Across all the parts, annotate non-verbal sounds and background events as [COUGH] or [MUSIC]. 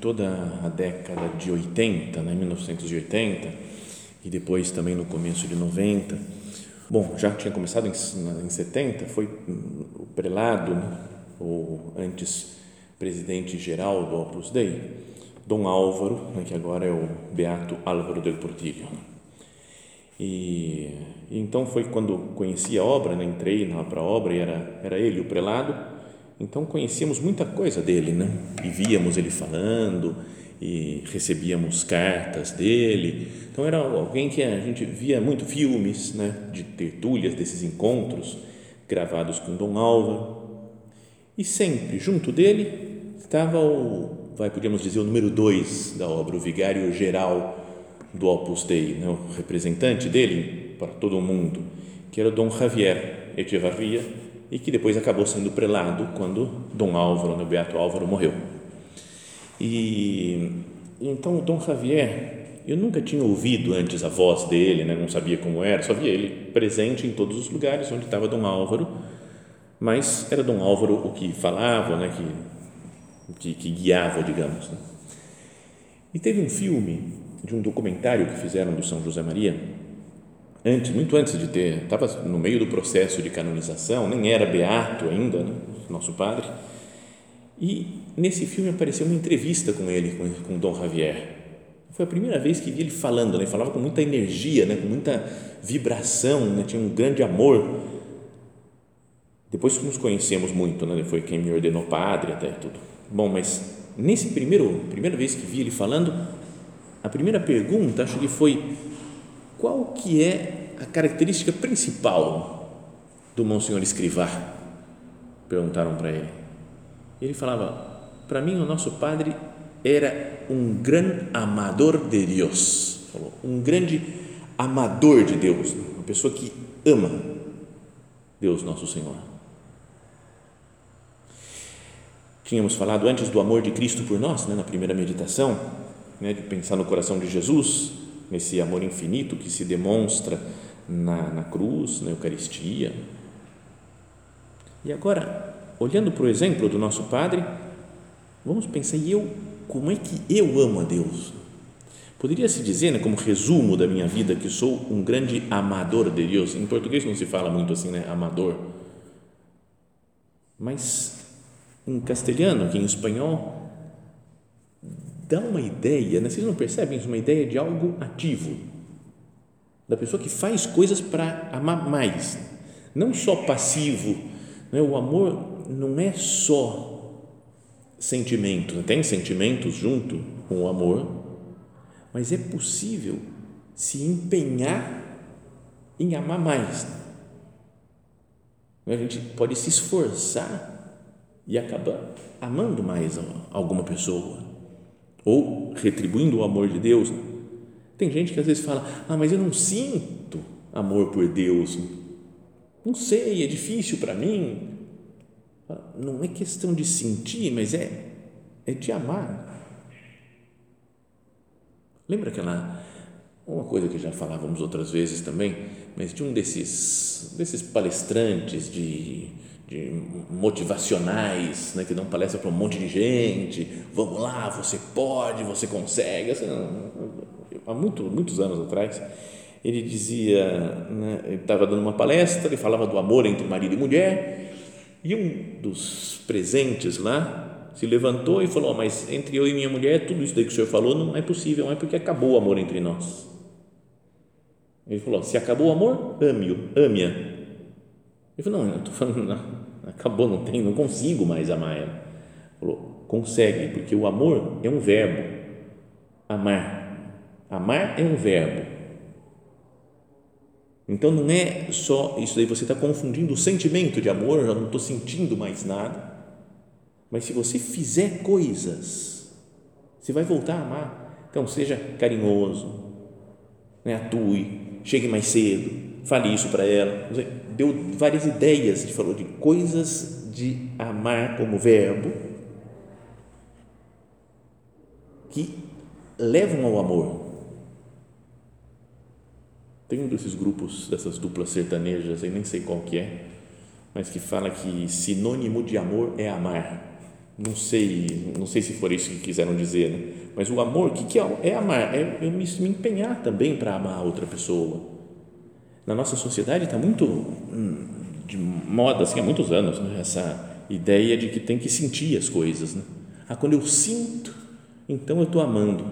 toda a década de 80, né, 1980, e depois também no começo de 90. Bom, já tinha começado em, em 70, foi o prelado, né, antes presidente-geral do Opus Dei, Dom Álvaro, né, que agora é o Beato Álvaro del Portillo. E, e então foi quando conheci a obra, né, entrei para a obra e era, era ele o prelado, então conhecíamos muita coisa dele, né? E víamos ele falando e recebíamos cartas dele. Então era alguém que a gente via muito filmes, né? De tertúlias desses encontros gravados com Dom Álvaro. E sempre junto dele estava o, vai podíamos dizer o número dois da obra, o vigário geral do Opus Dei, né? o representante dele para todo o mundo, que era o Dom Javier Echevarria e que depois acabou sendo prelado quando Dom Álvaro, né, o Beato Álvaro, morreu. E então o Dom Javier, eu nunca tinha ouvido antes a voz dele, né, não sabia como era, só via ele presente em todos os lugares onde estava Dom Álvaro, mas era Dom Álvaro o que falava, né, que, que, que guiava, digamos. Né. E teve um filme de um documentário que fizeram do São José Maria, antes, muito antes de ter, estava no meio do processo de canonização, nem era beato ainda, né, nosso padre. E nesse filme apareceu uma entrevista com ele, com, com Dom Javier. Foi a primeira vez que vi ele falando, né? falava com muita energia, né? com muita vibração, né? tinha um grande amor. Depois nos conhecemos muito, né? foi quem me ordenou padre até tudo. Bom, mas nesse primeiro, primeira vez que vi ele falando, a primeira pergunta acho que foi qual que é a característica principal do Monsenhor Escrivá? Perguntaram para ele. Ele falava, para mim o nosso padre era um grande amador de Deus, falou, um grande amador de Deus, uma pessoa que ama Deus nosso Senhor. Tínhamos falado antes do amor de Cristo por nós, né, na primeira meditação, né, de pensar no coração de Jesus, nesse amor infinito que se demonstra na, na cruz, na Eucaristia. E agora, olhando para o exemplo do nosso Padre, vamos pensar, e eu, como é que eu amo a Deus? Poderia-se dizer, né, como resumo da minha vida, que sou um grande amador de Deus. Em português não se fala muito assim, né, amador. Mas em castelhano, aqui em espanhol, dá uma ideia, né? vocês não percebem isso? Uma ideia de algo ativo, da pessoa que faz coisas para amar mais, não só passivo. Né? O amor não é só sentimento, tem sentimentos junto com o amor, mas é possível se empenhar em amar mais. A gente pode se esforçar e acabar amando mais alguma pessoa ou retribuindo o amor de Deus. Tem gente que às vezes fala: Ah, mas eu não sinto amor por Deus. Não sei, é difícil para mim. Não é questão de sentir, mas é, é de amar. Lembra aquela. Uma coisa que já falávamos outras vezes também, mas de um desses, desses palestrantes de de motivacionais, né, que dão palestra para um monte de gente, vamos lá, você pode, você consegue, assim, há muito, muitos anos atrás, ele dizia, né, ele estava dando uma palestra, ele falava do amor entre marido e mulher, e um dos presentes lá se levantou e falou: Mas entre eu e minha mulher, tudo isso daí que o senhor falou não é possível, não é porque acabou o amor entre nós. Ele falou: Se acabou o amor, ame-o, ame-a. Ele falou: Não, eu estou falando, não, acabou, não tem, não consigo mais amar ela. Falou: Consegue, porque o amor é um verbo, amar. Amar é um verbo. Então não é só isso daí, você está confundindo o sentimento de amor, eu não estou sentindo mais nada mas se você fizer coisas, você vai voltar a amar. Então, seja carinhoso, né? atue, chegue mais cedo, fale isso para ela. Deu várias ideias, ele falou de coisas de amar como verbo que levam ao amor. Tem um desses grupos, dessas duplas sertanejas, eu nem sei qual que é, mas que fala que sinônimo de amor é amar não sei, não sei se for isso que quiseram dizer, né? mas o amor, o que, que é, é amar? É eu me, me empenhar também para amar a outra pessoa. Na nossa sociedade está muito hum, de moda, assim, há muitos anos, né? essa ideia de que tem que sentir as coisas. Né? Ah, quando eu sinto, então eu estou amando.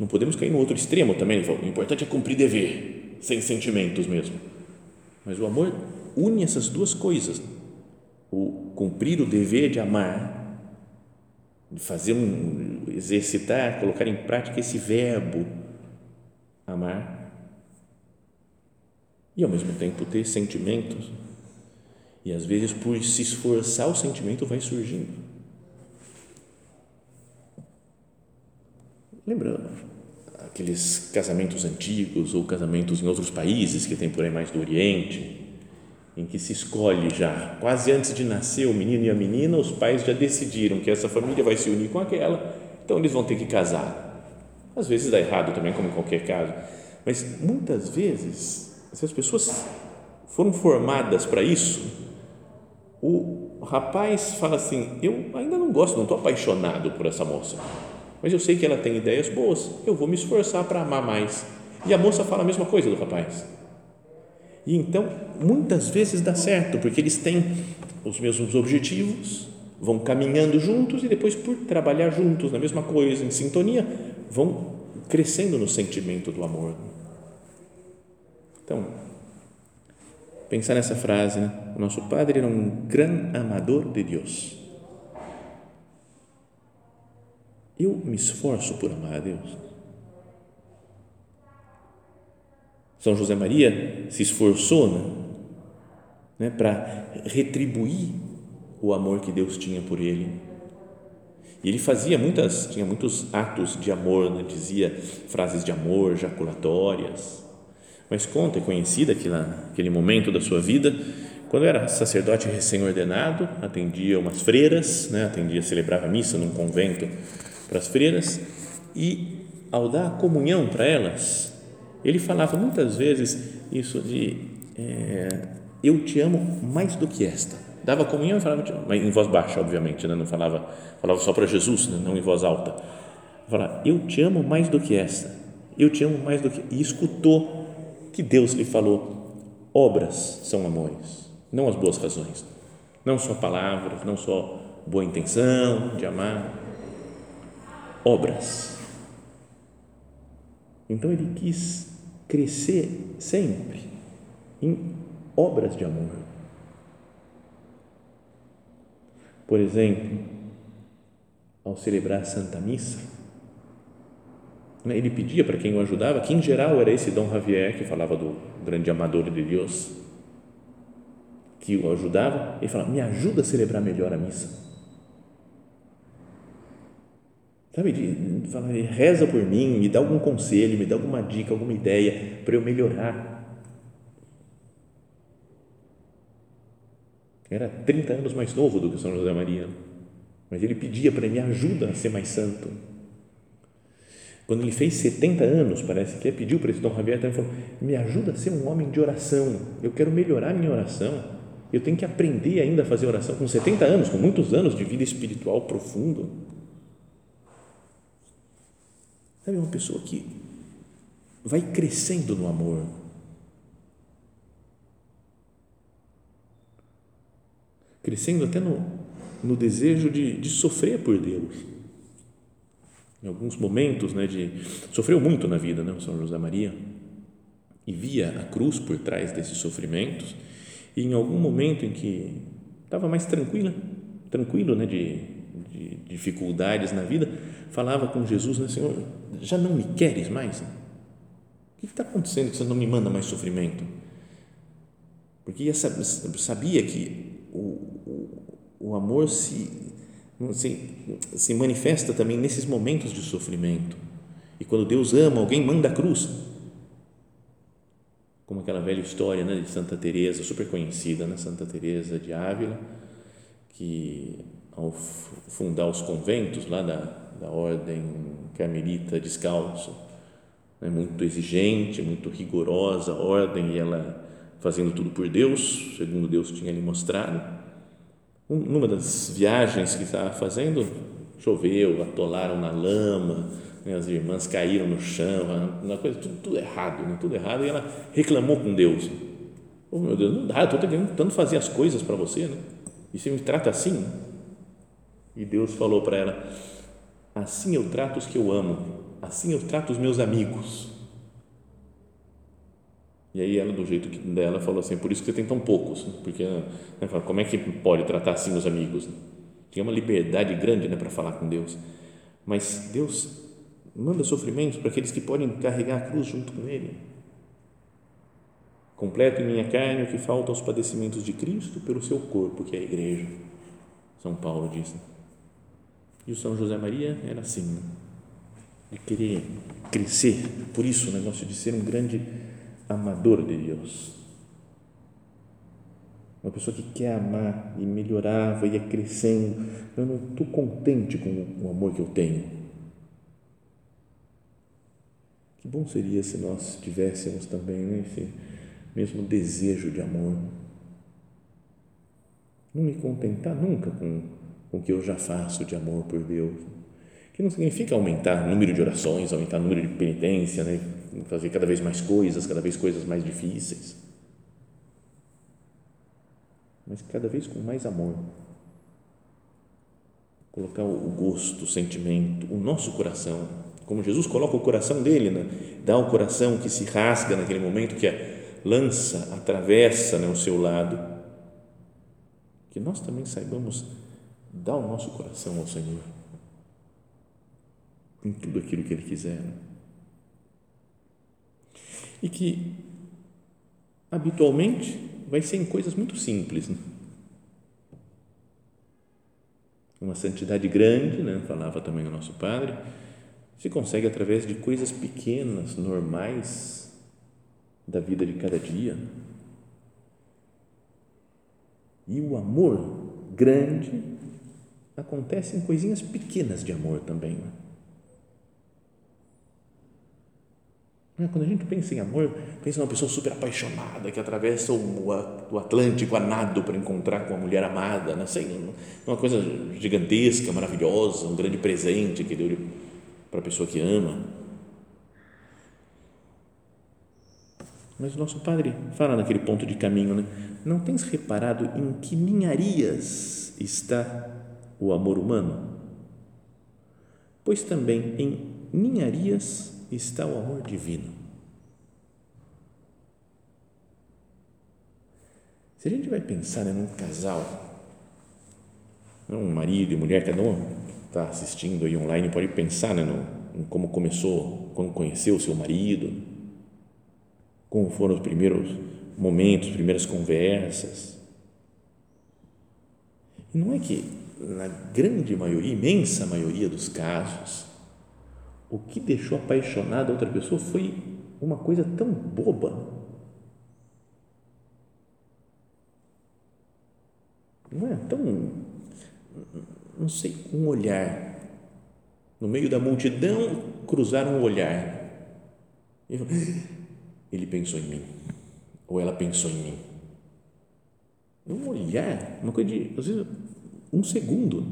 Não podemos cair no outro extremo também. O importante é cumprir dever, sem sentimentos mesmo. Mas o amor une essas duas coisas. Né? o cumprir o dever de amar, de fazer um exercitar, colocar em prática esse verbo amar e ao mesmo tempo ter sentimentos. E às vezes por se esforçar o sentimento vai surgindo. Lembra aqueles casamentos antigos ou casamentos em outros países que tem por aí mais do Oriente? em que se escolhe já, quase antes de nascer o menino e a menina, os pais já decidiram que essa família vai se unir com aquela, então eles vão ter que casar. Às vezes dá errado também, como em qualquer caso, mas muitas vezes, se as pessoas foram formadas para isso, o rapaz fala assim: Eu ainda não gosto, não estou apaixonado por essa moça, mas eu sei que ela tem ideias boas, eu vou me esforçar para amar mais. E a moça fala a mesma coisa do rapaz e então, muitas vezes dá certo, porque eles têm os mesmos objetivos, vão caminhando juntos e depois, por trabalhar juntos na mesma coisa, em sintonia, vão crescendo no sentimento do amor. Então, pensar nessa frase, né? o nosso Padre era um grande amador de Deus. Eu me esforço por amar a Deus São José Maria se esforçou né, né, para retribuir o amor que Deus tinha por ele. E ele fazia muitas, tinha muitos atos de amor, né, dizia frases de amor, jaculatórias. Mas conta, é conhecida aquela, aquele momento da sua vida, quando era sacerdote recém-ordenado, atendia umas freiras, né, atendia, celebrava missa num convento para as freiras, e ao dar a comunhão para elas, ele falava muitas vezes isso de é, eu te amo mais do que esta. Dava comunhão e falava, mas em voz baixa, obviamente, né? não falava, falava só para Jesus, né? não em voz alta. Falava, eu te amo mais do que esta. Eu te amo mais do que. E escutou que Deus lhe falou: obras são amores, não as boas razões. Não só palavras, não só boa intenção de amar. Obras. Então ele quis crescer sempre em obras de amor. Por exemplo, ao celebrar a Santa Missa, ele pedia para quem o ajudava, que em geral era esse Dom Javier, que falava do grande amador de Deus, que o ajudava, ele falava: Me ajuda a celebrar melhor a missa Sabe, de, fala, reza por mim, me dá algum conselho, me dá alguma dica, alguma ideia para eu melhorar. Era 30 anos mais novo do que São José Maria, mas ele pedia para me ajuda a ser mais santo. Quando ele fez 70 anos, parece que ele pediu para esse Dom Javier também falou: me ajuda a ser um homem de oração. Eu quero melhorar a minha oração. Eu tenho que aprender ainda a fazer oração com 70 anos, com muitos anos de vida espiritual profundo. Sabe, uma pessoa que vai crescendo no amor. Crescendo até no, no desejo de, de sofrer por Deus. Em alguns momentos, né, de sofreu muito na vida, né, o São José Maria, e via a cruz por trás desses sofrimentos, e em algum momento em que estava mais tranquila, tranquilo, né, de, de dificuldades na vida, falava com Jesus, né, Senhor, já não me queres mais? O que está acontecendo que você não me manda mais sofrimento? Porque sabia que o, o, o amor se, se, se manifesta também nesses momentos de sofrimento. E quando Deus ama alguém, manda a cruz. Como aquela velha história né, de Santa Teresa, super conhecida, né, Santa Teresa de Ávila, que ao fundar os conventos lá da, da ordem carmelita descalço, né, muito exigente, muito rigorosa a ordem, e ela fazendo tudo por Deus, segundo Deus tinha lhe mostrado. Numa das viagens que estava fazendo, choveu, atolaram na lama, né, as irmãs caíram no chão, uma coisa, tudo, tudo errado, né, tudo errado, e ela reclamou com Deus. Oh, meu Deus, não dá, eu estou tentando fazer as coisas para você, né? e você me trata assim? E Deus falou para ela: Assim eu trato os que eu amo, assim eu trato os meus amigos. E aí ela, do jeito dela, falou assim, por isso que você tem tão poucos, porque né, como é que pode tratar assim os amigos? Tinha uma liberdade grande né, para falar com Deus, mas Deus manda sofrimentos para aqueles que podem carregar a cruz junto com Ele. Completo em minha carne o que falta aos padecimentos de Cristo pelo seu corpo, que é a igreja. São Paulo disse. E o São José Maria era assim, né? de querer crescer, por isso o negócio de ser um grande amador de Deus. Uma pessoa que quer amar e melhorar, vai crescendo. Eu não estou contente com o amor que eu tenho. Que bom seria se nós tivéssemos também né, esse mesmo desejo de amor. Não me contentar nunca com, com o que eu já faço de amor por Deus. Que não significa aumentar o número de orações, aumentar o número de penitência, né? Fazer cada vez mais coisas, cada vez coisas mais difíceis, mas cada vez com mais amor. Colocar o gosto, o sentimento, o nosso coração, como Jesus coloca o coração dele, né? dá o coração que se rasga naquele momento, que a lança atravessa né, o seu lado. Que nós também saibamos dar o nosso coração ao Senhor em tudo aquilo que Ele quiser. E que habitualmente vai ser em coisas muito simples. Né? Uma santidade grande, né? falava também o nosso padre, se consegue através de coisas pequenas, normais da vida de cada dia. E o amor grande acontece em coisinhas pequenas de amor também. Né? Quando a gente pensa em amor, pensa numa pessoa super apaixonada que atravessa o, Atlântico a nado para encontrar com a mulher amada, não sei, uma coisa gigantesca, maravilhosa, um grande presente que deu para a pessoa que ama. Mas o nosso padre fala naquele ponto de caminho, né? não tens reparado em que ninharias está o amor humano? Pois também em ninharias está o amor divino. Se a gente vai pensar né, num casal, um marido e mulher, cada um está assistindo aí online, pode pensar né, no, em como começou, como conheceu o seu marido, como foram os primeiros momentos, as primeiras conversas. E não é que, na grande maioria, imensa maioria dos casos, o que deixou apaixonada outra pessoa foi uma coisa tão boba. Não é tão, não sei, um olhar. No meio da multidão, cruzaram um olhar. Ele pensou em mim. Ou ela pensou em mim. Um olhar, uma coisa de, às vezes, um segundo.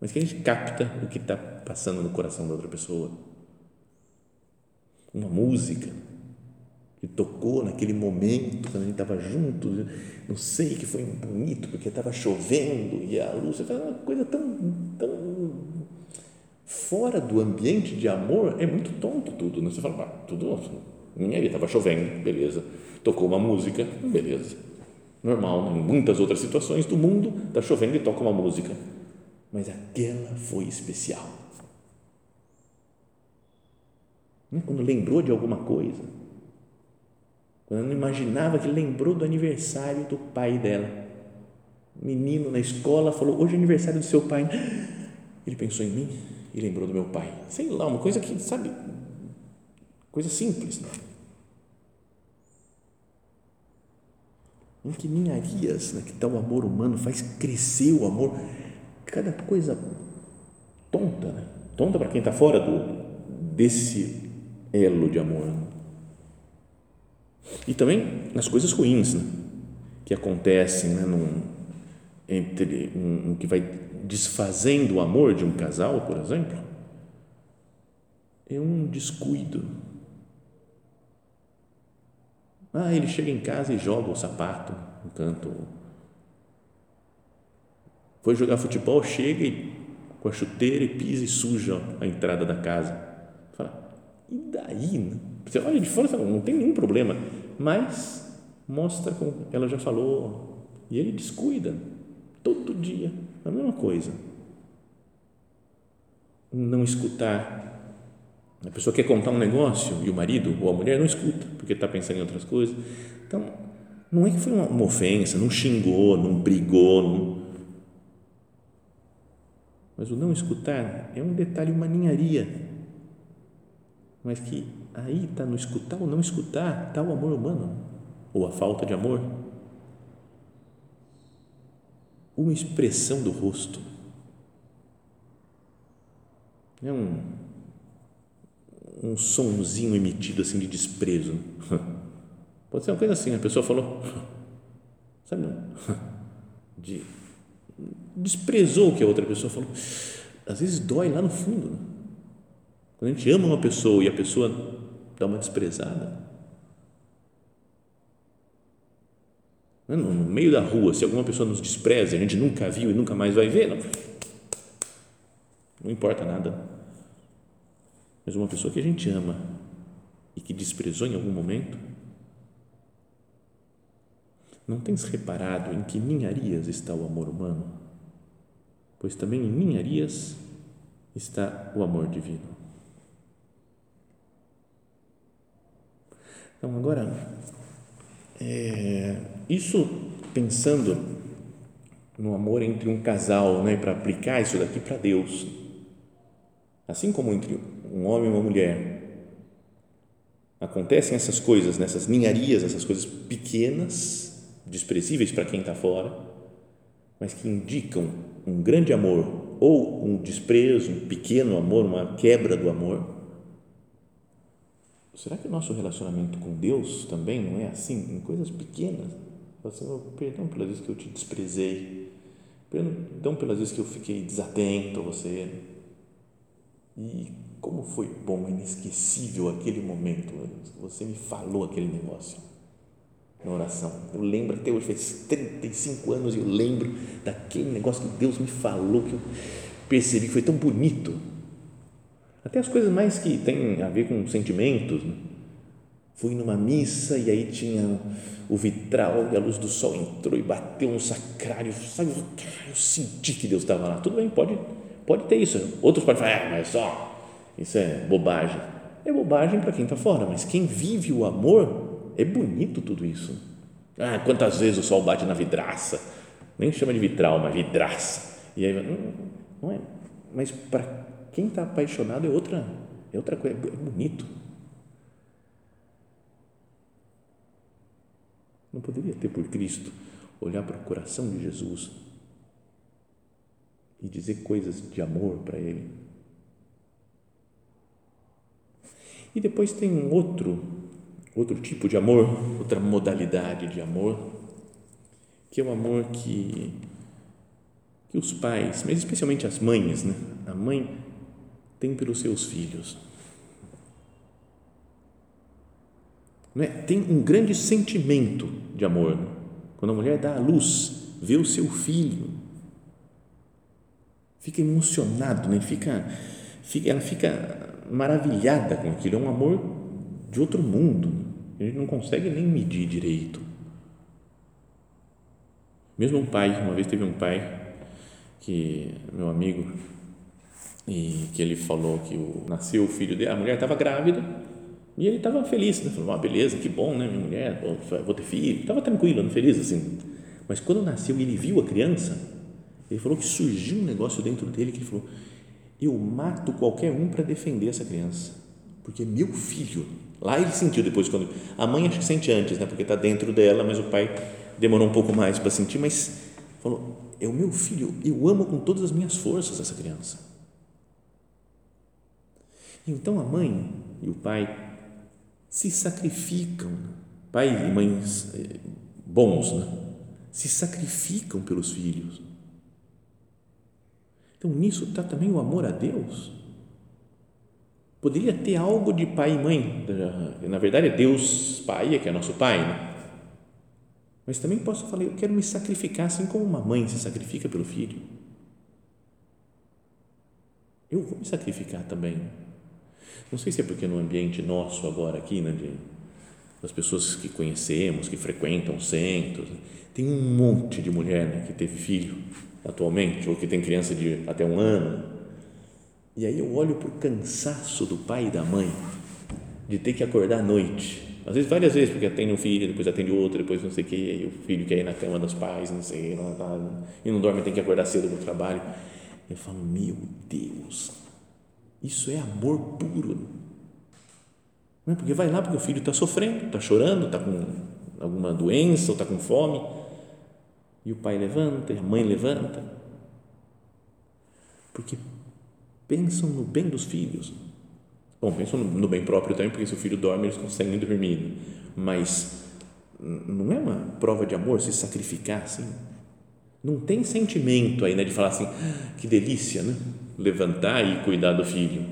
Mas que a gente capta o que está passando no coração da outra pessoa. Uma música que tocou naquele momento, quando a gente estava junto, não sei, que foi bonito, porque estava chovendo e a luz, uma coisa tão, tão fora do ambiente de amor, é muito tonto tudo, né? Você fala, ah, tudo, minha vida estava chovendo, beleza, tocou uma música, beleza, normal, né? em muitas outras situações do mundo, está chovendo e toca uma música, mas aquela foi especial. Quando lembrou de alguma coisa, quando ela não imaginava que lembrou do aniversário do pai dela. O menino na escola falou: Hoje é aniversário do seu pai. [GASPS] Ele pensou em mim e lembrou do meu pai. Sei lá, uma coisa que, sabe, coisa simples. Né? Que ninharias né, que tal o amor humano faz crescer o amor. Cada coisa tonta, né? tonta para quem está fora do, desse elo de amor. Né? E também nas coisas ruins né, que acontecem né, num, entre um, um, que vai desfazendo o amor de um casal, por exemplo, é um descuido. Ah, ele chega em casa e joga o sapato no canto. Foi jogar futebol, chega e, com a chuteira e pisa e suja a entrada da casa. Fala, e daí? Né? Você olha de fora não tem nenhum problema, mas mostra como ela já falou, e ele descuida todo dia, a mesma coisa. Não escutar. A pessoa quer contar um negócio e o marido ou a mulher não escuta, porque está pensando em outras coisas. Então, não é que foi uma, uma ofensa, não xingou, não brigou, não, mas o não escutar é um detalhe, uma ninharia, mas que aí está no escutar ou não escutar, está o amor humano, ou a falta de amor. Uma expressão do rosto. É um, um sonzinho emitido assim de desprezo. [LAUGHS] Pode ser uma coisa assim, a pessoa falou, [LAUGHS] sabe, [LAUGHS] de, desprezou o que a outra pessoa falou. Às vezes dói lá no fundo. Né? Quando a gente ama uma pessoa e a pessoa dá uma desprezada. No meio da rua, se alguma pessoa nos despreza, a gente nunca viu e nunca mais vai ver, não, não importa nada. Mas uma pessoa que a gente ama e que desprezou em algum momento, não tens reparado em que ninharias está o amor humano? Pois também em ninharias está o amor divino. Então, agora, é, isso pensando no amor entre um casal, né, para aplicar isso daqui para Deus, assim como entre um homem e uma mulher, acontecem essas coisas, nessas ninharias, essas coisas pequenas, desprezíveis para quem está fora, mas que indicam um grande amor ou um desprezo, um pequeno amor, uma quebra do amor será que o nosso relacionamento com Deus também não é assim, em coisas pequenas? Assim, perdão pelas vezes que eu te desprezei, perdão pelas vezes que eu fiquei desatento a você. E como foi bom, inesquecível aquele momento, você me falou aquele negócio na oração. Eu lembro até hoje, faz 35 anos e eu lembro daquele negócio que Deus me falou, que eu percebi que foi tão bonito até as coisas mais que têm a ver com sentimentos. Né? Fui numa missa e aí tinha o vitral e a luz do sol entrou e bateu no sacrário. Sabe, eu senti que Deus estava lá. Tudo bem, pode, pode ter isso. Outros podem falar, é, mas só, isso é bobagem. É bobagem para quem está fora, mas quem vive o amor, é bonito tudo isso. Ah, quantas vezes o sol bate na vidraça? Nem chama de vitral, mas vidraça. E aí, não, não é. Mas para quem está apaixonado é outra, é outra coisa, é bonito. Não poderia ter por Cristo olhar para o coração de Jesus e dizer coisas de amor para Ele. E depois tem um outro, outro tipo de amor, outra modalidade de amor, que é o amor que, que os pais, mas especialmente as mães, né? a mãe tem pelos seus filhos. não é? tem um grande sentimento de amor. Né? Quando a mulher dá à luz, vê o seu filho, fica emocionado, né? fica, fica, ela fica maravilhada com aquilo. É um amor de outro mundo. A gente não consegue nem medir direito. Mesmo um pai, uma vez teve um pai que meu amigo e que ele falou que o, nasceu o filho dele, a mulher estava grávida e ele estava feliz, né? falou, ah, beleza, que bom, né, minha mulher, vou ter filho, estava tranquilo, feliz assim. Mas quando nasceu e ele viu a criança, ele falou que surgiu um negócio dentro dele que ele falou, eu mato qualquer um para defender essa criança, porque é meu filho. Lá ele sentiu depois quando a mãe acho que sente antes, né, porque está dentro dela, mas o pai demorou um pouco mais para sentir, mas falou, é o meu filho, eu amo com todas as minhas forças essa criança. Então a mãe e o pai se sacrificam, pai e mães eh, bons, né? se sacrificam pelos filhos. Então nisso está também o amor a Deus. Poderia ter algo de pai e mãe, na verdade é Deus Pai, é que é nosso Pai, né? Mas também posso falar, eu quero me sacrificar assim como uma mãe se sacrifica pelo filho. Eu vou me sacrificar também. Não sei se é porque no ambiente nosso agora aqui, né, de, das pessoas que conhecemos, que frequentam centros, tem um monte de mulher né, que teve filho atualmente, ou que tem criança de até um ano. E aí eu olho para o cansaço do pai e da mãe de ter que acordar à noite às vezes, várias vezes, porque atende um filho, depois atende outro, depois não sei o que, e o filho quer ir na cama dos pais, não sei, não, não, e não dorme, tem que acordar cedo para o trabalho. Eu falo, meu Deus, isso é amor puro. Não é? Porque vai lá porque o filho está sofrendo, está chorando, está com alguma doença ou está com fome, e o pai levanta, e a mãe levanta, porque pensam no bem dos filhos Bom, pensam no bem próprio também, porque se o filho dorme, eles conseguem dormir. Mas não é uma prova de amor se sacrificar assim? Não tem sentimento aí, né, de falar assim, ah, que delícia, né? Levantar e cuidar do filho.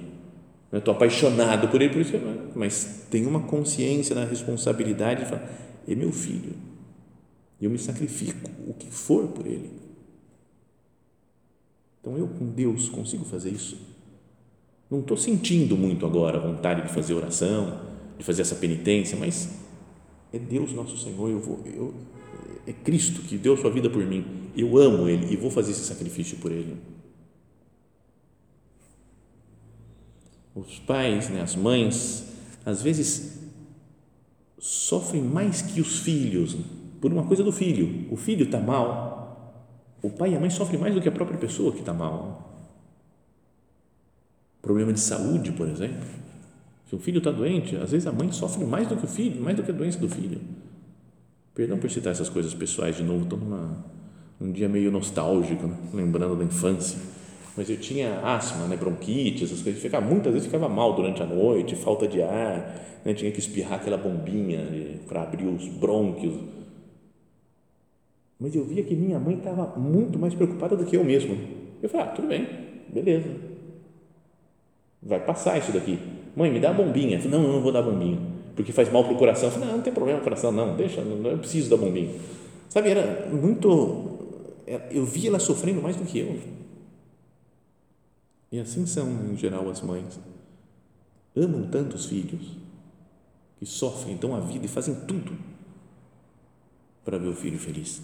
Estou apaixonado por ele, por isso, mas tem uma consciência da responsabilidade de falar, é meu filho, eu me sacrifico o que for por ele. Então eu com Deus consigo fazer isso? Não estou sentindo muito agora a vontade de fazer oração, de fazer essa penitência, mas é Deus nosso Senhor, eu vou, eu, é Cristo que deu sua vida por mim, eu amo Ele e vou fazer esse sacrifício por Ele. Os pais, né, as mães, às vezes sofrem mais que os filhos por uma coisa do filho. O filho está mal, o pai e a mãe sofrem mais do que a própria pessoa que está mal problema de saúde, por exemplo. Se o filho está doente, às vezes a mãe sofre mais do que o filho, mais do que a doença do filho. Perdão por citar essas coisas pessoais de novo, estou numa um dia meio nostálgico, né? lembrando da infância. Mas eu tinha asma, né? bronquite, essas coisas. Ficava, muitas vezes ficava mal durante a noite, falta de ar, né? tinha que espirrar aquela bombinha para abrir os brônquios. Mas eu via que minha mãe estava muito mais preocupada do que eu mesmo. Eu falei, ah, tudo bem, beleza vai passar isso daqui. Mãe, me dá a bombinha. Eu não, eu não vou dar bombinha, porque faz mal para o coração. Eu não, não tem problema o coração, não, deixa, não, eu preciso da bombinha. Sabe, era muito. Eu via ela sofrendo mais do que eu. E assim são, em geral, as mães. Amam tanto os filhos que sofrem, dão a vida e fazem tudo para ver o filho feliz.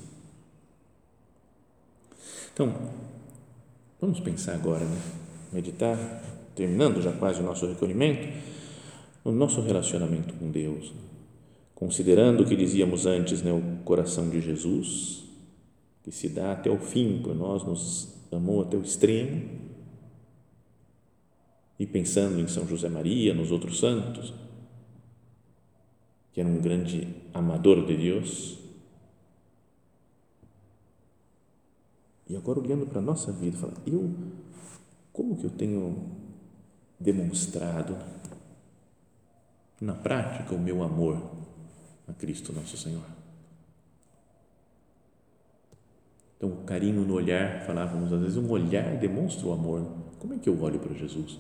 Então, vamos pensar agora, né? meditar terminando já quase o nosso recolhimento, no nosso relacionamento com Deus, considerando o que dizíamos antes, né, o coração de Jesus, que se dá até o fim por nós, nos amou até o extremo, e pensando em São José Maria, nos outros santos, que era um grande amador de Deus. E agora olhando para a nossa vida, fala, eu, como que eu tenho demonstrado na prática o meu amor a Cristo nosso Senhor. Então, o carinho no olhar, falávamos às vezes, um olhar demonstra o amor. Como é que eu olho para Jesus?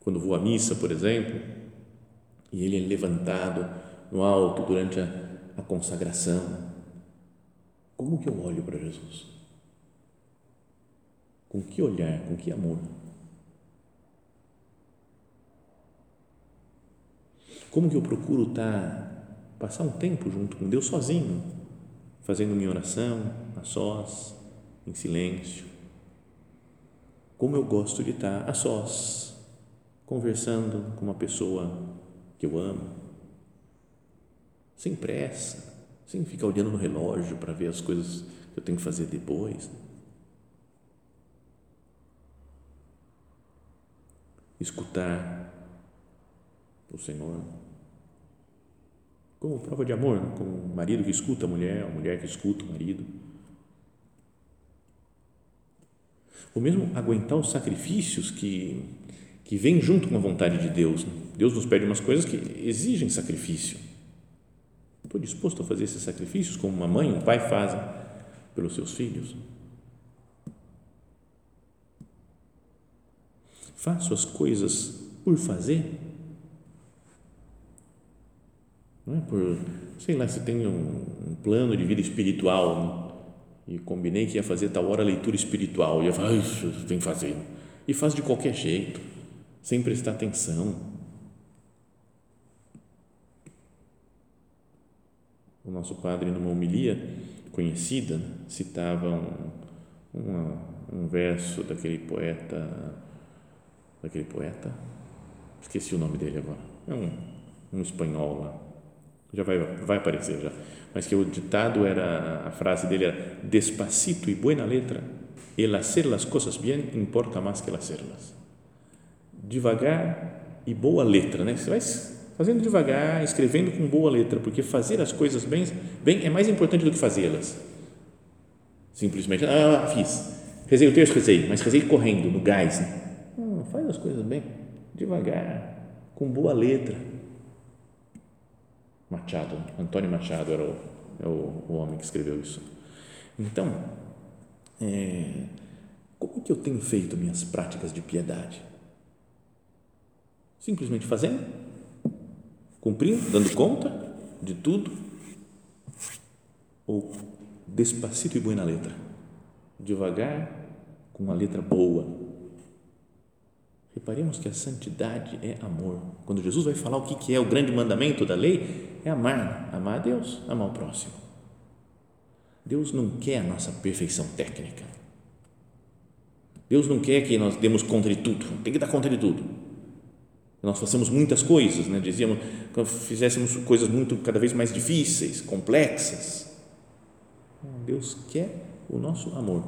Quando vou à missa, por exemplo, e ele é levantado no alto durante a, a consagração. Como que eu olho para Jesus? Com que olhar, com que amor? Como que eu procuro estar, passar um tempo junto com Deus sozinho, fazendo minha oração, a sós, em silêncio? Como eu gosto de estar a sós, conversando com uma pessoa que eu amo, sem pressa, sem ficar olhando no relógio para ver as coisas que eu tenho que fazer depois. Escutar o Senhor como prova de amor, como o marido que escuta a mulher, a mulher que escuta o marido. Ou mesmo aguentar os sacrifícios que, que vêm junto com a vontade de Deus. Deus nos pede umas coisas que exigem sacrifício. Estou disposto a fazer esses sacrifícios como uma mãe, um pai fazem pelos seus filhos. Faço as coisas por fazer não é por, sei lá, se tem um, um plano de vida espiritual né? e combinei que ia fazer tal hora leitura espiritual e eu falo, isso tem que fazer e faz de qualquer jeito, sem prestar atenção. O nosso padre numa homilia conhecida citava um, um verso daquele poeta, daquele poeta, esqueci o nome dele agora, é um, um espanhol lá já vai, vai aparecer já, mas que o ditado era, a frase dele era despacito e buena letra, el hacer las cosas bien importa más que el hacerlas. Devagar e boa letra, né? Você vai fazendo devagar, escrevendo com boa letra, porque fazer as coisas bem, bem é mais importante do que fazê-las. Simplesmente, ah, fiz, rezei o texto, rezei, mas rezei correndo, no gás. Né? Não, faz as coisas bem, devagar, com boa letra Machado, Antônio Machado era o, é o, o homem que escreveu isso. Então, é, como que eu tenho feito minhas práticas de piedade? Simplesmente fazendo? Cumprindo? Dando conta de tudo? Ou despacito e boa letra? Devagar, com uma letra boa, Reparemos que a santidade é amor. Quando Jesus vai falar o que é o grande mandamento da lei, é amar, amar a Deus, amar o próximo. Deus não quer a nossa perfeição técnica. Deus não quer que nós demos conta de tudo, tem que dar conta de tudo. Nós façamos muitas coisas, né? dizíamos que fizéssemos coisas muito cada vez mais difíceis, complexas. Deus quer o nosso amor.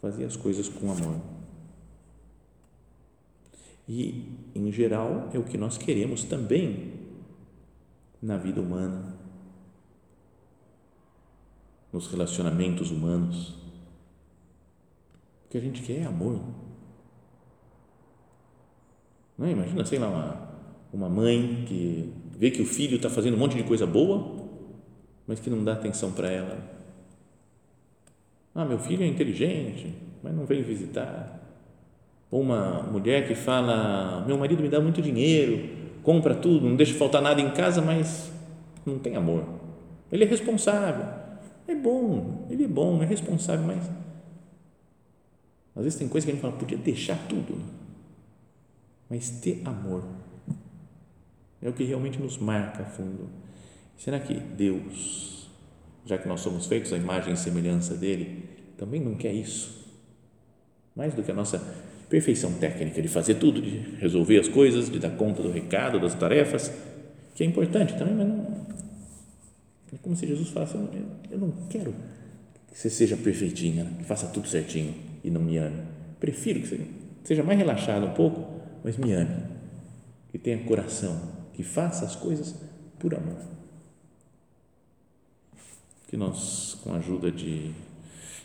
Fazer as coisas com amor. E, em geral, é o que nós queremos também na vida humana, nos relacionamentos humanos. O que a gente quer é amor. Imagina, sei lá, uma, uma mãe que vê que o filho está fazendo um monte de coisa boa, mas que não dá atenção para ela. Ah, meu filho é inteligente, mas não veio visitar ou uma mulher que fala: meu marido me dá muito dinheiro, compra tudo, não deixa faltar nada em casa, mas não tem amor. Ele é responsável. É bom, ele é bom, é responsável, mas às vezes tem coisa que a gente fala, podia deixar tudo? Mas ter amor é o que realmente nos marca a fundo. Será que Deus, já que nós somos feitos à imagem e semelhança dele, também não quer isso? Mais do que a nossa perfeição técnica de fazer tudo, de resolver as coisas, de dar conta do recado, das tarefas, que é importante também, mas não, é como se Jesus falasse, eu, não quero que você seja perfeitinha, né? que faça tudo certinho e não me ame. Prefiro que você seja mais relaxado um pouco, mas me ame, que tenha coração, que faça as coisas por amor. Que nós, com a ajuda de,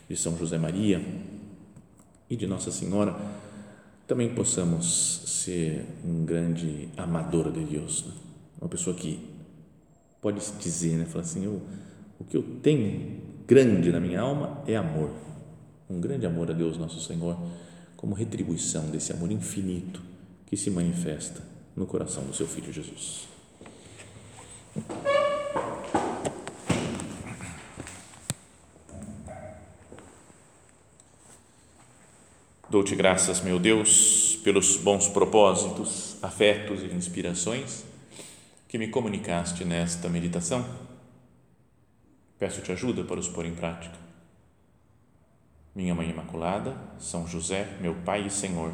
de São José Maria e de Nossa Senhora, também possamos ser um grande amador de Deus, né? uma pessoa que pode se dizer, né, falar assim, eu, o que eu tenho grande na minha alma é amor, um grande amor a Deus nosso Senhor, como retribuição desse amor infinito que se manifesta no coração do seu filho Jesus. Dou-te graças, meu Deus, pelos bons propósitos, afetos e inspirações que me comunicaste nesta meditação. Peço-te ajuda para os pôr em prática. Minha Mãe Imaculada, São José, meu Pai e Senhor,